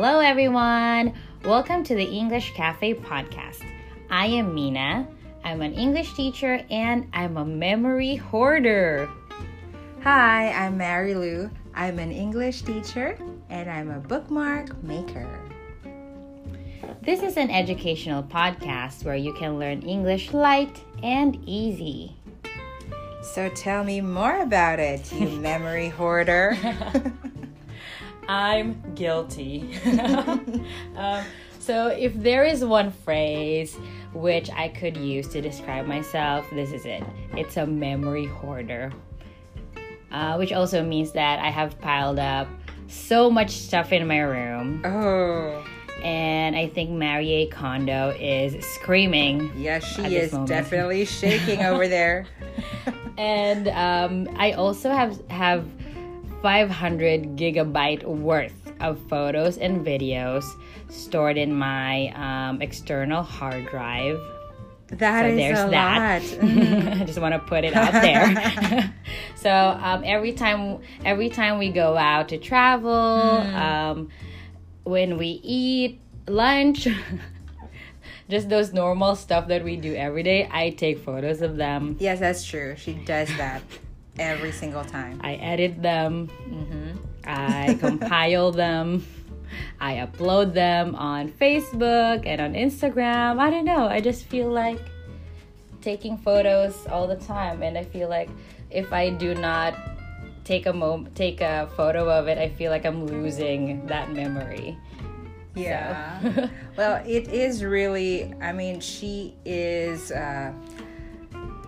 Hello, everyone. Welcome to the English Cafe podcast. I am Mina. I'm an English teacher and I'm a memory hoarder. Hi, I'm Mary Lou. I'm an English teacher and I'm a bookmark maker. This is an educational podcast where you can learn English light and easy. So tell me more about it, you memory hoarder. I'm guilty. um, so, if there is one phrase which I could use to describe myself, this is it. It's a memory hoarder. Uh, which also means that I have piled up so much stuff in my room. Oh. And I think Marie Kondo is screaming. Yes, she is definitely shaking over there. and um, I also have have 500 gigabyte worth of photos and videos stored in my um, external hard drive. That so is there's a that. lot. I just want to put it out there. so um, every time, every time we go out to travel, mm. um, when we eat lunch, just those normal stuff that we do every day, I take photos of them. Yes, that's true. She does that every single time. I edit them. Mm-hmm. I compile them. I upload them on Facebook and on Instagram. I don't know. I just feel like taking photos all the time, and I feel like if I do not take a moment, take a photo of it, I feel like I'm losing that memory. Yeah. So. well, it is really. I mean, she is uh,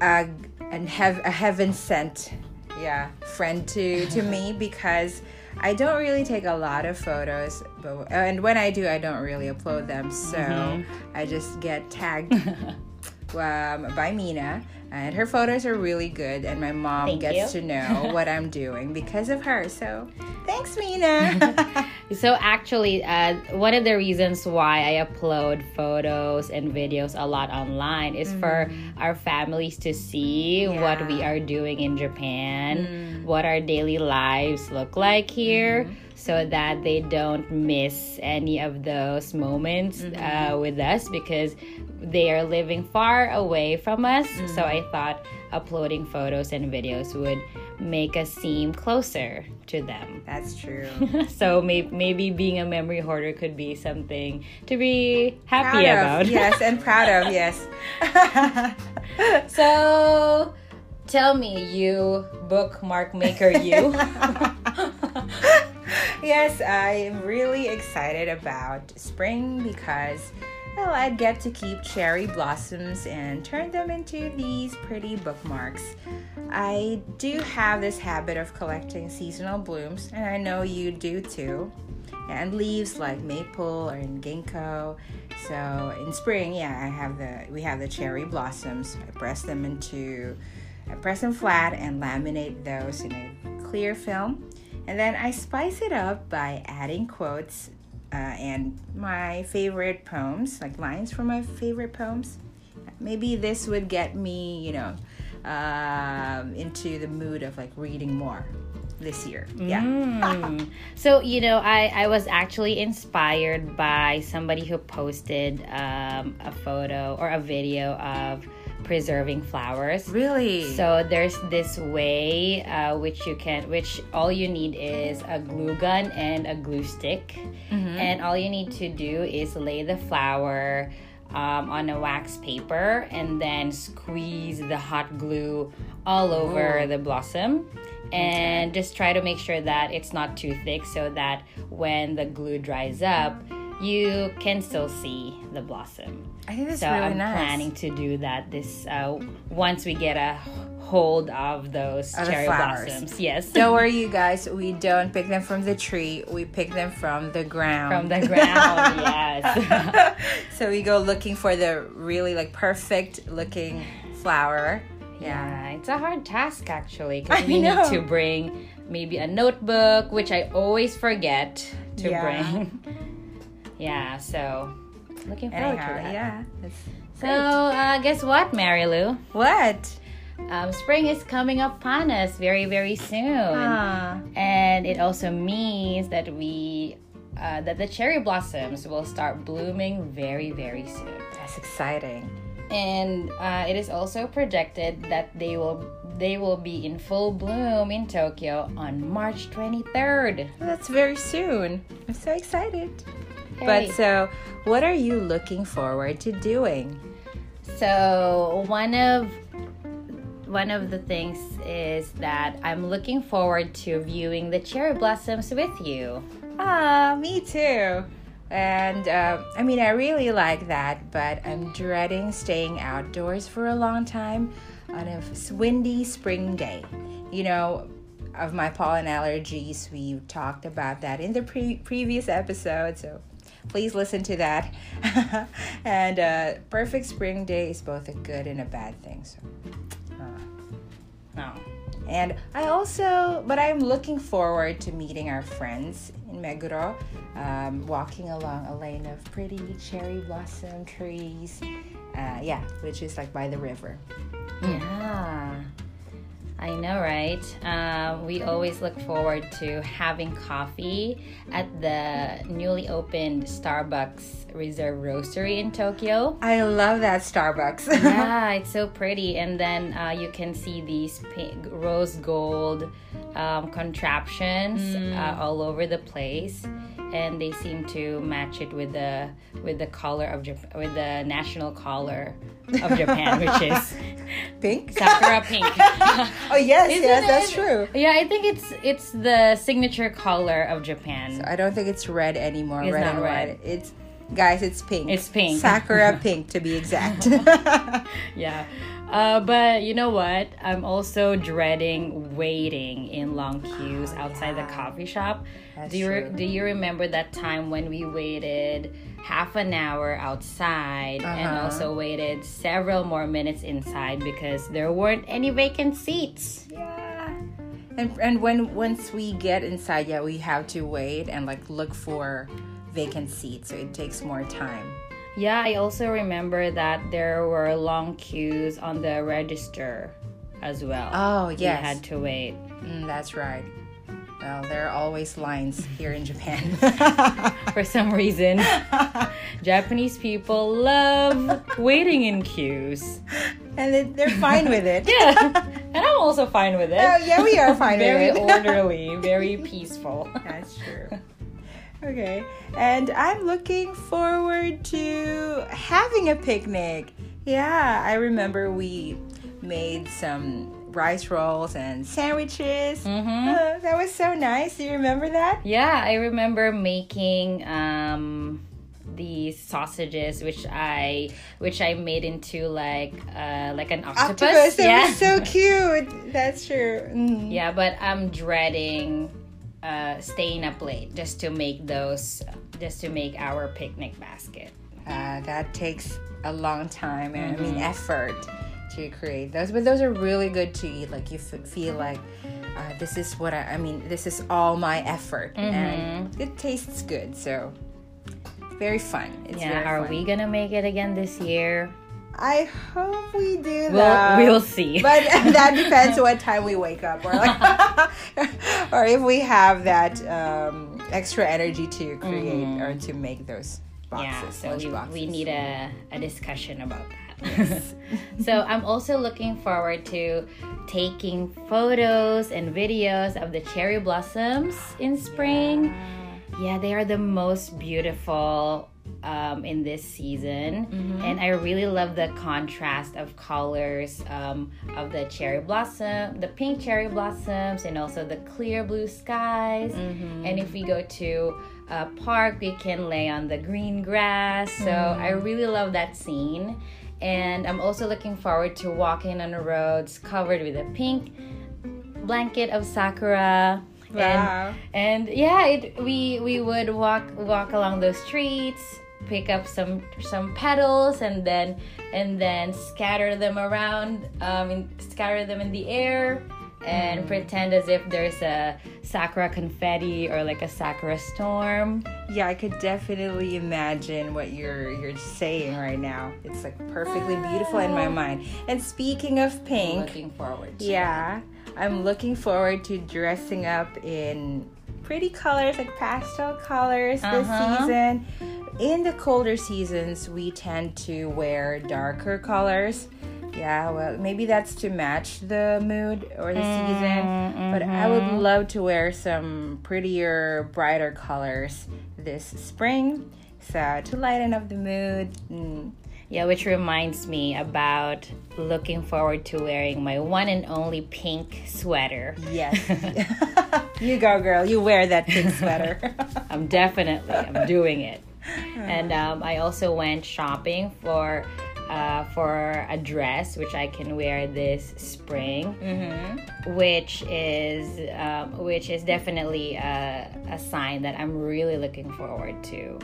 a and have a heaven sent, yeah, friend to to me because I don't really take a lot of photos, but and when I do, I don't really upload them. So mm-hmm. I just get tagged um, by Mina, and her photos are really good. And my mom Thank gets you. to know what I'm doing because of her. So thanks, Mina. so actually, uh, one of the reasons why I upload photos and videos a lot online is mm. for our families to see yeah. what we are doing in Japan. Mm what our daily lives look like here mm-hmm. so that they don't miss any of those moments mm-hmm. uh, with us because they are living far away from us. Mm-hmm. So I thought uploading photos and videos would make us seem closer to them. That's true. so may- maybe being a memory hoarder could be something to be happy proud about. Of, yes, and proud of, yes. so Tell me, you bookmark maker, you. yes, I am really excited about spring because well, I'd get to keep cherry blossoms and turn them into these pretty bookmarks. I do have this habit of collecting seasonal blooms, and I know you do too. And leaves like maple or ginkgo. So in spring, yeah, I have the we have the cherry blossoms. I press them into I press them flat and laminate those in a clear film. And then I spice it up by adding quotes uh, and my favorite poems, like lines from my favorite poems. Maybe this would get me, you know, um, into the mood of like reading more this year. Yeah. Mm. so, you know, I, I was actually inspired by somebody who posted um, a photo or a video of preserving flowers. Really? So there's this way uh, which you can, which all you need is a glue gun and a glue stick, mm-hmm. and all you need to do is lay the flower. Um, on a wax paper and then squeeze the hot glue all over Ooh. the blossom and okay. just try to make sure that it's not too thick so that when the glue dries up you can still see the blossom. I think that's so really I'm nice. planning to do that this uh, once we get a hold of those of cherry blossoms. Yes. Don't worry, you guys. We don't pick them from the tree. We pick them from the ground. From the ground. yes. so we go looking for the really like perfect looking flower. Yeah, yeah it's a hard task actually because we know. need to bring maybe a notebook, which I always forget to yeah. bring. Yeah, so looking forward Anyhow, to that. Yeah. So, uh, guess what, Mary Lou? What? Um, spring is coming upon us very, very soon. And it also means that we uh, that the cherry blossoms will start blooming very, very soon. That's exciting. And uh, it is also projected that they will they will be in full bloom in Tokyo on March 23rd. That's very soon. I'm so excited. But so, what are you looking forward to doing? So one of one of the things is that I'm looking forward to viewing the cherry blossoms with you. Ah, me too. And uh, I mean, I really like that, but I'm dreading staying outdoors for a long time on a windy spring day. You know, of my pollen allergies, we talked about that in the pre- previous episode, so please listen to that. and uh, perfect spring day is both a good and a bad thing. So, No. and I also, but I'm looking forward to meeting our friends in Meguro, um, walking along a lane of pretty cherry blossom trees. Uh, yeah, which is like by the river. Yeah. I know, right? Uh, we always look forward to having coffee at the newly opened Starbucks Reserve Roastery in Tokyo. I love that Starbucks. yeah, it's so pretty. And then uh, you can see these pink, rose gold um, contraptions uh, all over the place, and they seem to match it with the with the color of Jap- with the national color of Japan, which is Pink? sakura pink. oh, yes, Isn't yes, that's true. Yeah, I think it's it's the signature color of Japan. I don't think it's red anymore. It's red not and red. white. It's guys, it's pink. It's pink. Sakura pink to be exact. yeah. Uh, but you know what? I'm also dreading waiting in long queues outside the coffee shop. That's do you re- do you remember that time when we waited half an hour outside and Uh-huh. also waited several more minutes inside because there weren't any vacant seats? yeah. And and when once we get inside, yeah, we have to wait and like look for vacant seats, so it takes more time. Yeah, I also remember that there were long queues on the register as well. Oh We yes, had to wait. Mm, that's right. Well, there are always lines here in Japan. For some reason, Japanese people love waiting in queues. and they- they're fine with it. Yeah, and I'm also fine with it. Oh, yeah, we are fine very with it. orderly, very peaceful. That's true. Okay. And I'm looking forward to having a picnic. Yeah, I remember we made some rice rolls and sandwiches. Mhm. Uh, that was so nice. Do you remember that? Yeah, I remember making um these sausages which I which I made into like uh like an octopus. Octopus. That yeah. was so cute. That's true. Mm. yeah, but I'm dreading uh staying up late just to make those just to make our picnic basket. Uh, that takes a long time and I mean Mm-hmm. effort to create those, but those are really good to eat. Like you f- feel like uh, this is what I, I mean. This is all my effort, Mm-hmm. and it tastes good. So very fun. It's Yeah, very are fun. we gonna make it again this year? I hope we do We'll that. we'll see. But that depends what time we wake up, or like, or if we have that um, extra energy to create or to make those boxes. Yeah, so we, boxes. we need a, a discussion about that. so I'm also looking forward to taking photos and videos of the cherry blossoms in spring. Yeah, they are the most beautiful um, in this season, and I really love the contrast of colors um, of the cherry blossom, the pink cherry blossoms, and also the clear blue skies. And if we go to a park, we can lay on the green grass. So I really love that scene. And I'm also looking forward to walking on the roads covered with a pink blanket of sakura. Wow. And, and yeah, it, we we would walk walk along those streets, pick up some some petals, and then and then scatter them around, um, in, scatter them in the air, and pretend as if there's a sakura confetti or like a sakura storm. Yeah, I could definitely imagine what you're you're saying right now. It's like perfectly beautiful in my mind. And speaking of pink, Looking forward. To yeah, I'm looking forward to dressing up in pretty colors, like pastel colors this Uh-huh. season. In the colder seasons, we tend to wear darker colors. Yeah, well, maybe that's to match the mood or the season. Mm, but I would mm-hmm. love to wear some prettier, brighter colors this spring. So to lighten up the mood. Mm, Yeah, which reminds me about looking forward to wearing my one and only pink sweater. Yes. you go, girl. You wear that pink sweater. I'm definitely I'm doing it. And um, I also went shopping for uh, for a dress which I can wear this spring, mm-hmm. which is um, which is definitely a, a sign that I'm really looking forward to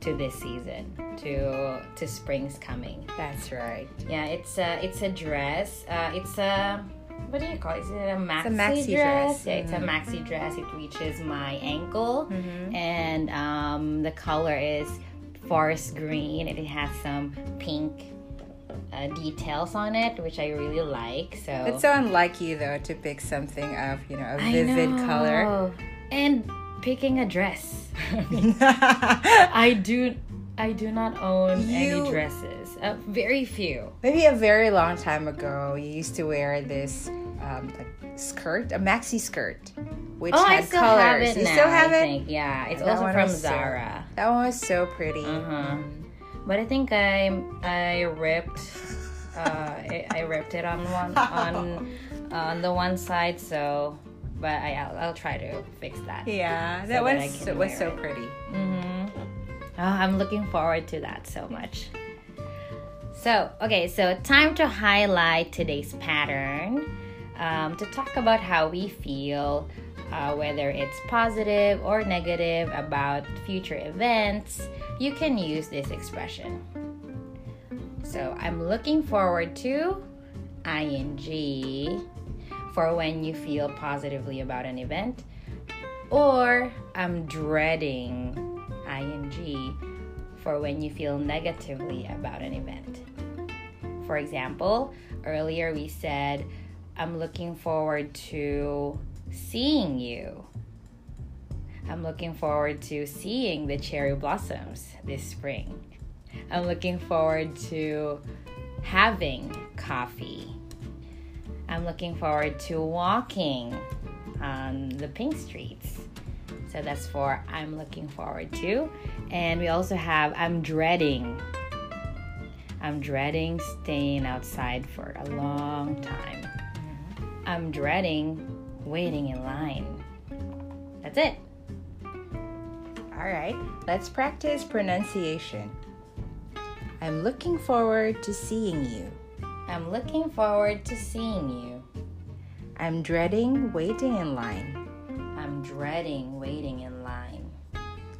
to this season to to spring's coming. That's right. Yeah, it's a it's a dress. Uh, it's a what do you call it? Is it a maxi, a maxi dress? dress. Yeah, it's a maxi dress. It reaches my ankle, Mm-hmm. and um, the color is forest green. And it has some pink uh, details on it, which I really like. So It's so unlike you though to pick something of you know a vivid color. and picking a dress. I do. I do not own You- any dresses. Uh, very few. Maybe a very long time ago, you used to wear this um, like skirt, a maxi skirt, which Oh, had I still colors. have it you now. still have I it? think. Yeah, it's That also from was so- Zara. That one was so pretty. Uh-huh. But I think I I ripped uh, I, I ripped it on one on on the one side. So, but I I'll, I'll try to fix that. Yeah, So that was so, was so it. pretty. Mm-hmm. Oh, I'm looking forward to that so much. So, okay, so time to highlight today's pattern um, to talk about how we feel, uh, whether it's positive or negative about future events. You can use this expression. So, I'm looking forward to ing for when you feel positively about an event, or I'm dreading ing for when you feel negatively about an event. For example, earlier we said, I'm looking forward to seeing you. I'm looking forward to seeing the cherry blossoms this spring. I'm looking forward to having coffee. I'm looking forward to walking on the pink streets. So that's for I'm looking forward to. And we also have I'm dreading. I'm dreading staying outside for a long time. I'm dreading waiting in line. That's it. All right, let's practice pronunciation. I'm looking forward to seeing you. I'm looking forward to seeing you. I'm dreading waiting in line. I'm dreading waiting in line.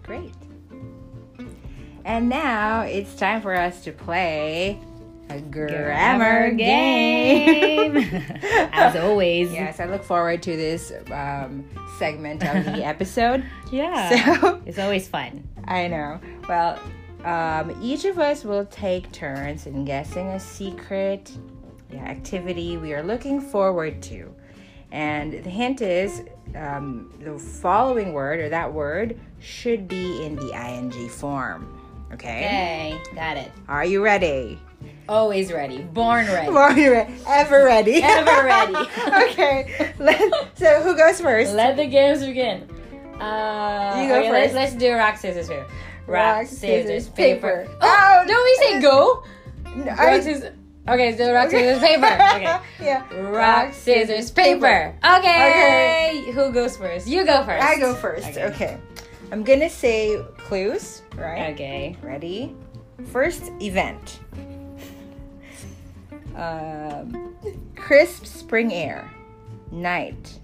Great. And now it's time for us to play a grammar, game. As always. yes, I look forward to this um, segment of the episode. Yeah. So It's always fun. I know. Well, um, each of us will take turns in guessing a secret yeah, activity we are looking forward to. And the hint is um, the following word or that word should be in the ing form. Okay? Okay, got it. Are you ready? Always ready. Born ready. You ready? Ever ready? Ever ready. okay. Let, so who goes first? Let the games begin. Uh, You go okay, first. Let's, let's do rock, scissors, paper. Rock, scissors, paper. Oh, Oh, don't we say go? No, Rock, I- scissors. Okay, so rock, scissors, paper. Okay. yeah. Rock, scissors, paper. Okay. Who goes first? You go first. I go first. Okay. Okay. I'm gonna say clues, right? Okay. Ready? First event. Um, crisp spring air, night,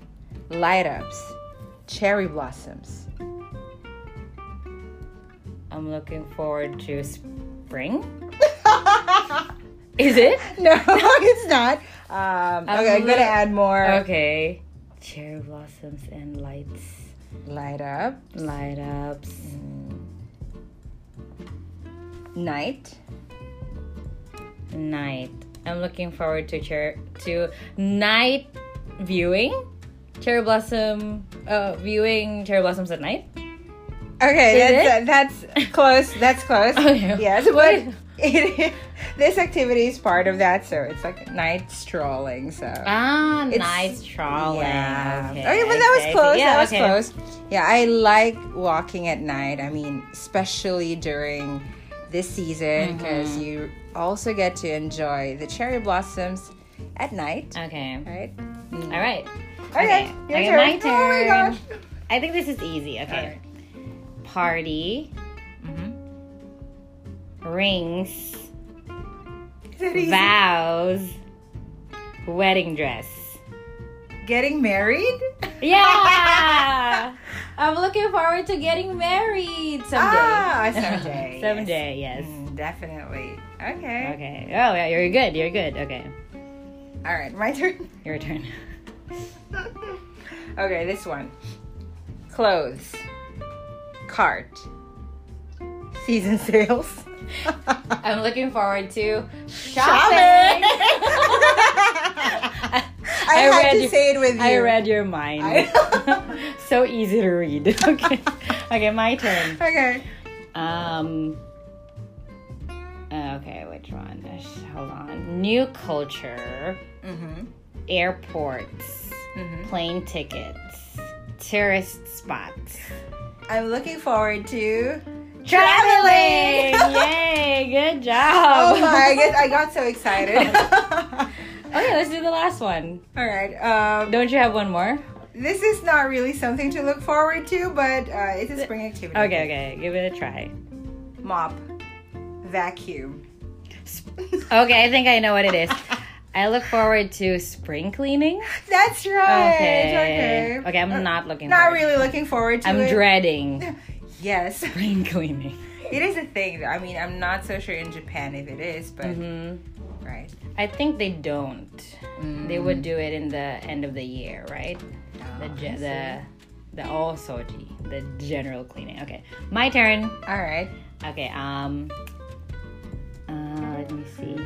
light ups, cherry blossoms. I'm looking forward to spring. Is it? no, it's not. Um, okay, I'm gonna add more. Okay. Cherry blossoms and lights. Light up, Light ups. night, Night. I'm looking forward to chair to night viewing. cherry blossom, uh, viewing cherry blossoms at night. Okay, that's, that's close. That's close. Okay. Yes, but it, this activity is part of that, so it's like night strolling. So Ah, nice strolling. Yeah. Okay, Okay, but that was close. Yeah, that was okay. close. Yeah, I like walking at night. I mean, especially during this season because Mm-hmm. you also get to enjoy the cherry blossoms at night. Okay. Right? All right. Okay, your okay, turn. my Oh my gosh. I think this is easy. Okay. Party, rings, that easy? vows, wedding dress. Getting married? Yeah! I'm looking forward to getting married someday. Ah, someday. someday, yes. Mm, definitely. Okay. Okay. Oh, yeah, you're good. You're good. Okay. All right, my turn. Your turn. okay, this one. Clothes. Cart. Season sales. I'm looking forward to Shopping. shopping. I, had read to your- say it with you. I read your mind. I- so easy to read. Okay. Okay, my turn. Okay. Um. Okay, which one? Hold on. New culture, Mm-hmm. airports, Mm-hmm. plane tickets, tourist spots. I'm looking forward to Traveling! Yay! Good job. Oh my! I guess I got so excited. Okay, let's do the last one. All right. Um, Don't you have one more? this is not really something to look forward to, but uh, it's a spring activity. Okay, okay, give it a try. Mop, vacuum. Okay, I think I know what it is. I look forward to spring cleaning. That's right. Okay. Okay. Okay, I'm Uh, not looking Not forward. really looking forward to it. I'm it. dreading yes. spring cleaning. It is a thing. I mean, I'm not so sure in Japan if it is, but hmm right. I think they don't. They Mm. would do it in the end of the year, right? The Oh, I the the osoji, the general cleaning. Okay, my turn. All right. Okay, um, uh, let me see.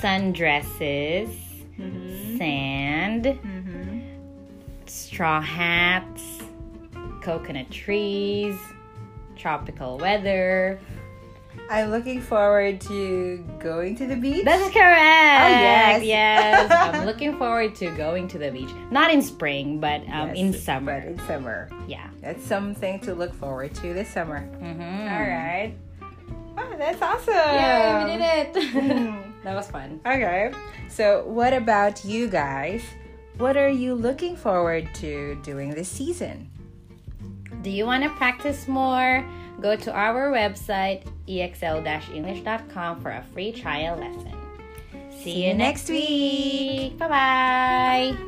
Sundresses, Mm-hmm. sand, Mm-hmm. straw hats, coconut trees, tropical weather. I'm looking forward to going to the beach. That's correct. Oh, yes. yes. I'm looking forward to going to the beach. Not in spring, but um, Yes, in But summer. in summer. Yeah. That's something to look forward to this summer. Mm-hmm. All right. Oh, that's awesome. Yeah, we did it. That was fun. Okay. So, what about you guys? What are you looking forward to doing this season? Do you want to practice more? Go to our website, exl-english.com for a free trial lesson. See, you next week. Bye bye.